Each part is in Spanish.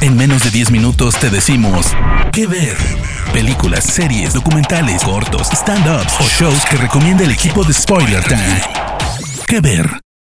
En menos de 10 minutos te decimos qué ver. Películas, series, documentales, cortos, stand-ups o shows que recomienda el equipo de Spoiler Time. ¿Qué ver?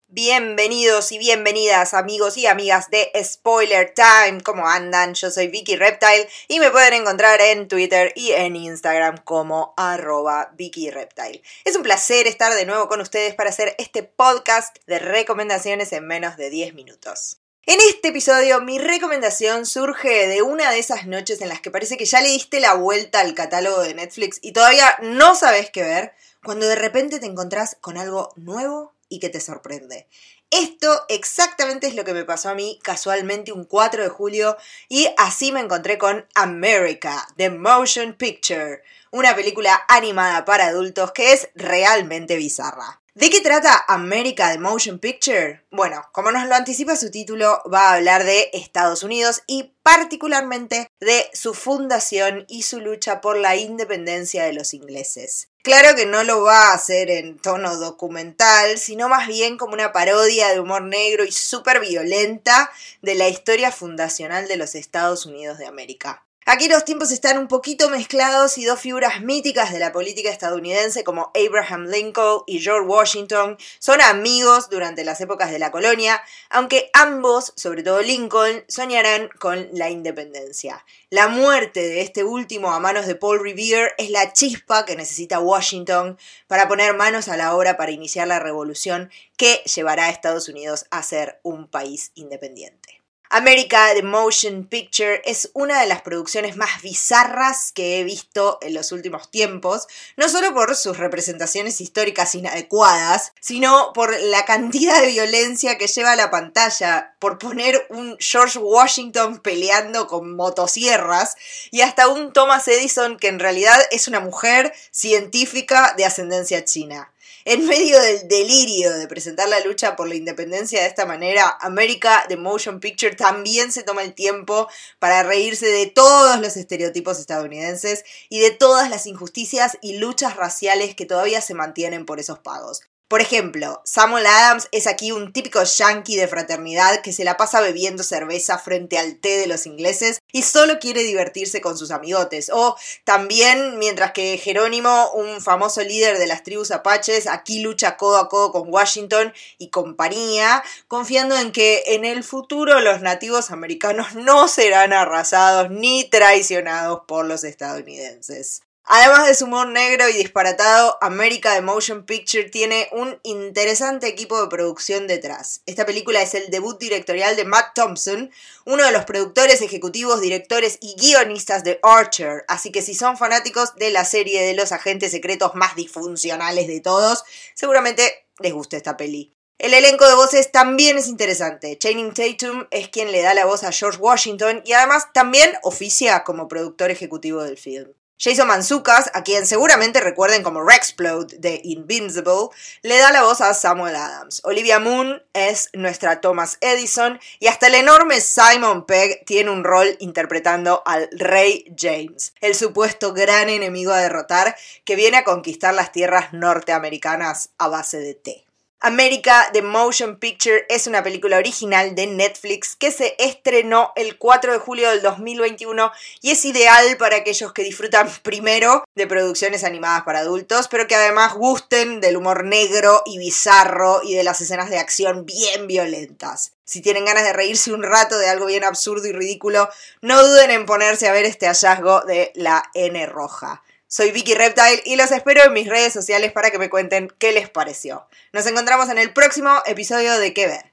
Bienvenidos y bienvenidas amigos y amigas de Spoiler Time. ¿Cómo andan? Yo soy Vicky Reptile y me pueden encontrar en Twitter y en Instagram como arroba Vicky Reptile. Es un placer estar de nuevo con ustedes para hacer este podcast de recomendaciones en menos de 10 minutos. En este episodio mi recomendación surge de una de esas noches en las que parece que ya le diste la vuelta al catálogo de Netflix y todavía no sabes qué ver, cuando de repente te encontrás con algo nuevo y que te sorprende. Esto exactamente es lo que me pasó a mí casualmente un 4 de julio y así me encontré con America, The Motion Picture, una película animada para adultos que es realmente bizarra. ¿De qué trata America the Motion Picture? Bueno, como nos lo anticipa su título, va a hablar de Estados Unidos y particularmente de su fundación y su lucha por la independencia de los ingleses. Claro que no lo va a hacer en tono documental, sino más bien como una parodia de humor negro y súper violenta de la historia fundacional de los Estados Unidos de América. Aquí los tiempos están un poquito mezclados y dos figuras míticas de la política estadounidense como Abraham Lincoln y George Washington son amigos durante las épocas de la colonia, aunque ambos, sobre todo Lincoln, soñarán con la independencia. La muerte de este último a manos de Paul Revere es la chispa que necesita Washington para poner manos a la obra para iniciar la revolución que llevará a Estados Unidos a ser un país independiente. America The Motion Picture es una de las producciones más bizarras que he visto en los últimos tiempos, no solo por sus representaciones históricas inadecuadas, sino por la cantidad de violencia que lleva a la pantalla, por poner un George Washington peleando con motosierras y hasta un Thomas Edison que en realidad es una mujer científica de ascendencia china. En medio del delirio de presentar la lucha por la independencia de esta manera, America The Motion Picture también se toma el tiempo para reírse de todos los estereotipos estadounidenses y de todas las injusticias y luchas raciales que todavía se mantienen por esos pagos. Por ejemplo, Samuel Adams es aquí un típico yankee de fraternidad que se la pasa bebiendo cerveza frente al té de los ingleses y solo quiere divertirse con sus amigotes. O también, mientras que Jerónimo, un famoso líder de las tribus apaches, aquí lucha codo a codo con Washington y compañía, confiando en que en el futuro los nativos americanos no serán arrasados ni traicionados por los estadounidenses. Además de su humor negro y disparatado, America The Motion Picture tiene un interesante equipo de producción detrás. Esta película es el debut directorial de Matt Thompson, uno de los productores ejecutivos, directores y guionistas de Archer, así que si son fanáticos de la serie de los agentes secretos más disfuncionales de todos, seguramente les gusta esta peli. El elenco de voces también es interesante. Channing Tatum es quien le da la voz a George Washington y además también oficia como productor ejecutivo del film. Jason Manzucas, a quien seguramente recuerden como Rexplode de Invincible, le da la voz a Samuel Adams. Olivia Moon es nuestra Thomas Edison y hasta el enorme Simon Pegg tiene un rol interpretando al Rey James, el supuesto gran enemigo a derrotar que viene a conquistar las tierras norteamericanas a base de té. America The Motion Picture es una película original de Netflix que se estrenó el 4 de julio del 2021 y es ideal para aquellos que disfrutan primero de producciones animadas para adultos, pero que además gusten del humor negro y bizarro y de las escenas de acción bien violentas. Si tienen ganas de reírse un rato de algo bien absurdo y ridículo, no duden en ponerse a ver este hallazgo de la N roja. Soy Vicky Reptile y los espero en mis redes sociales para que me cuenten qué les pareció. Nos encontramos en el próximo episodio de ¿Qué ver?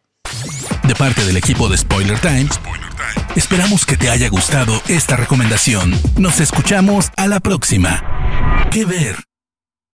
De parte del equipo de Spoiler Times, esperamos que te haya gustado esta recomendación. Nos escuchamos a la próxima. ¿Qué ver?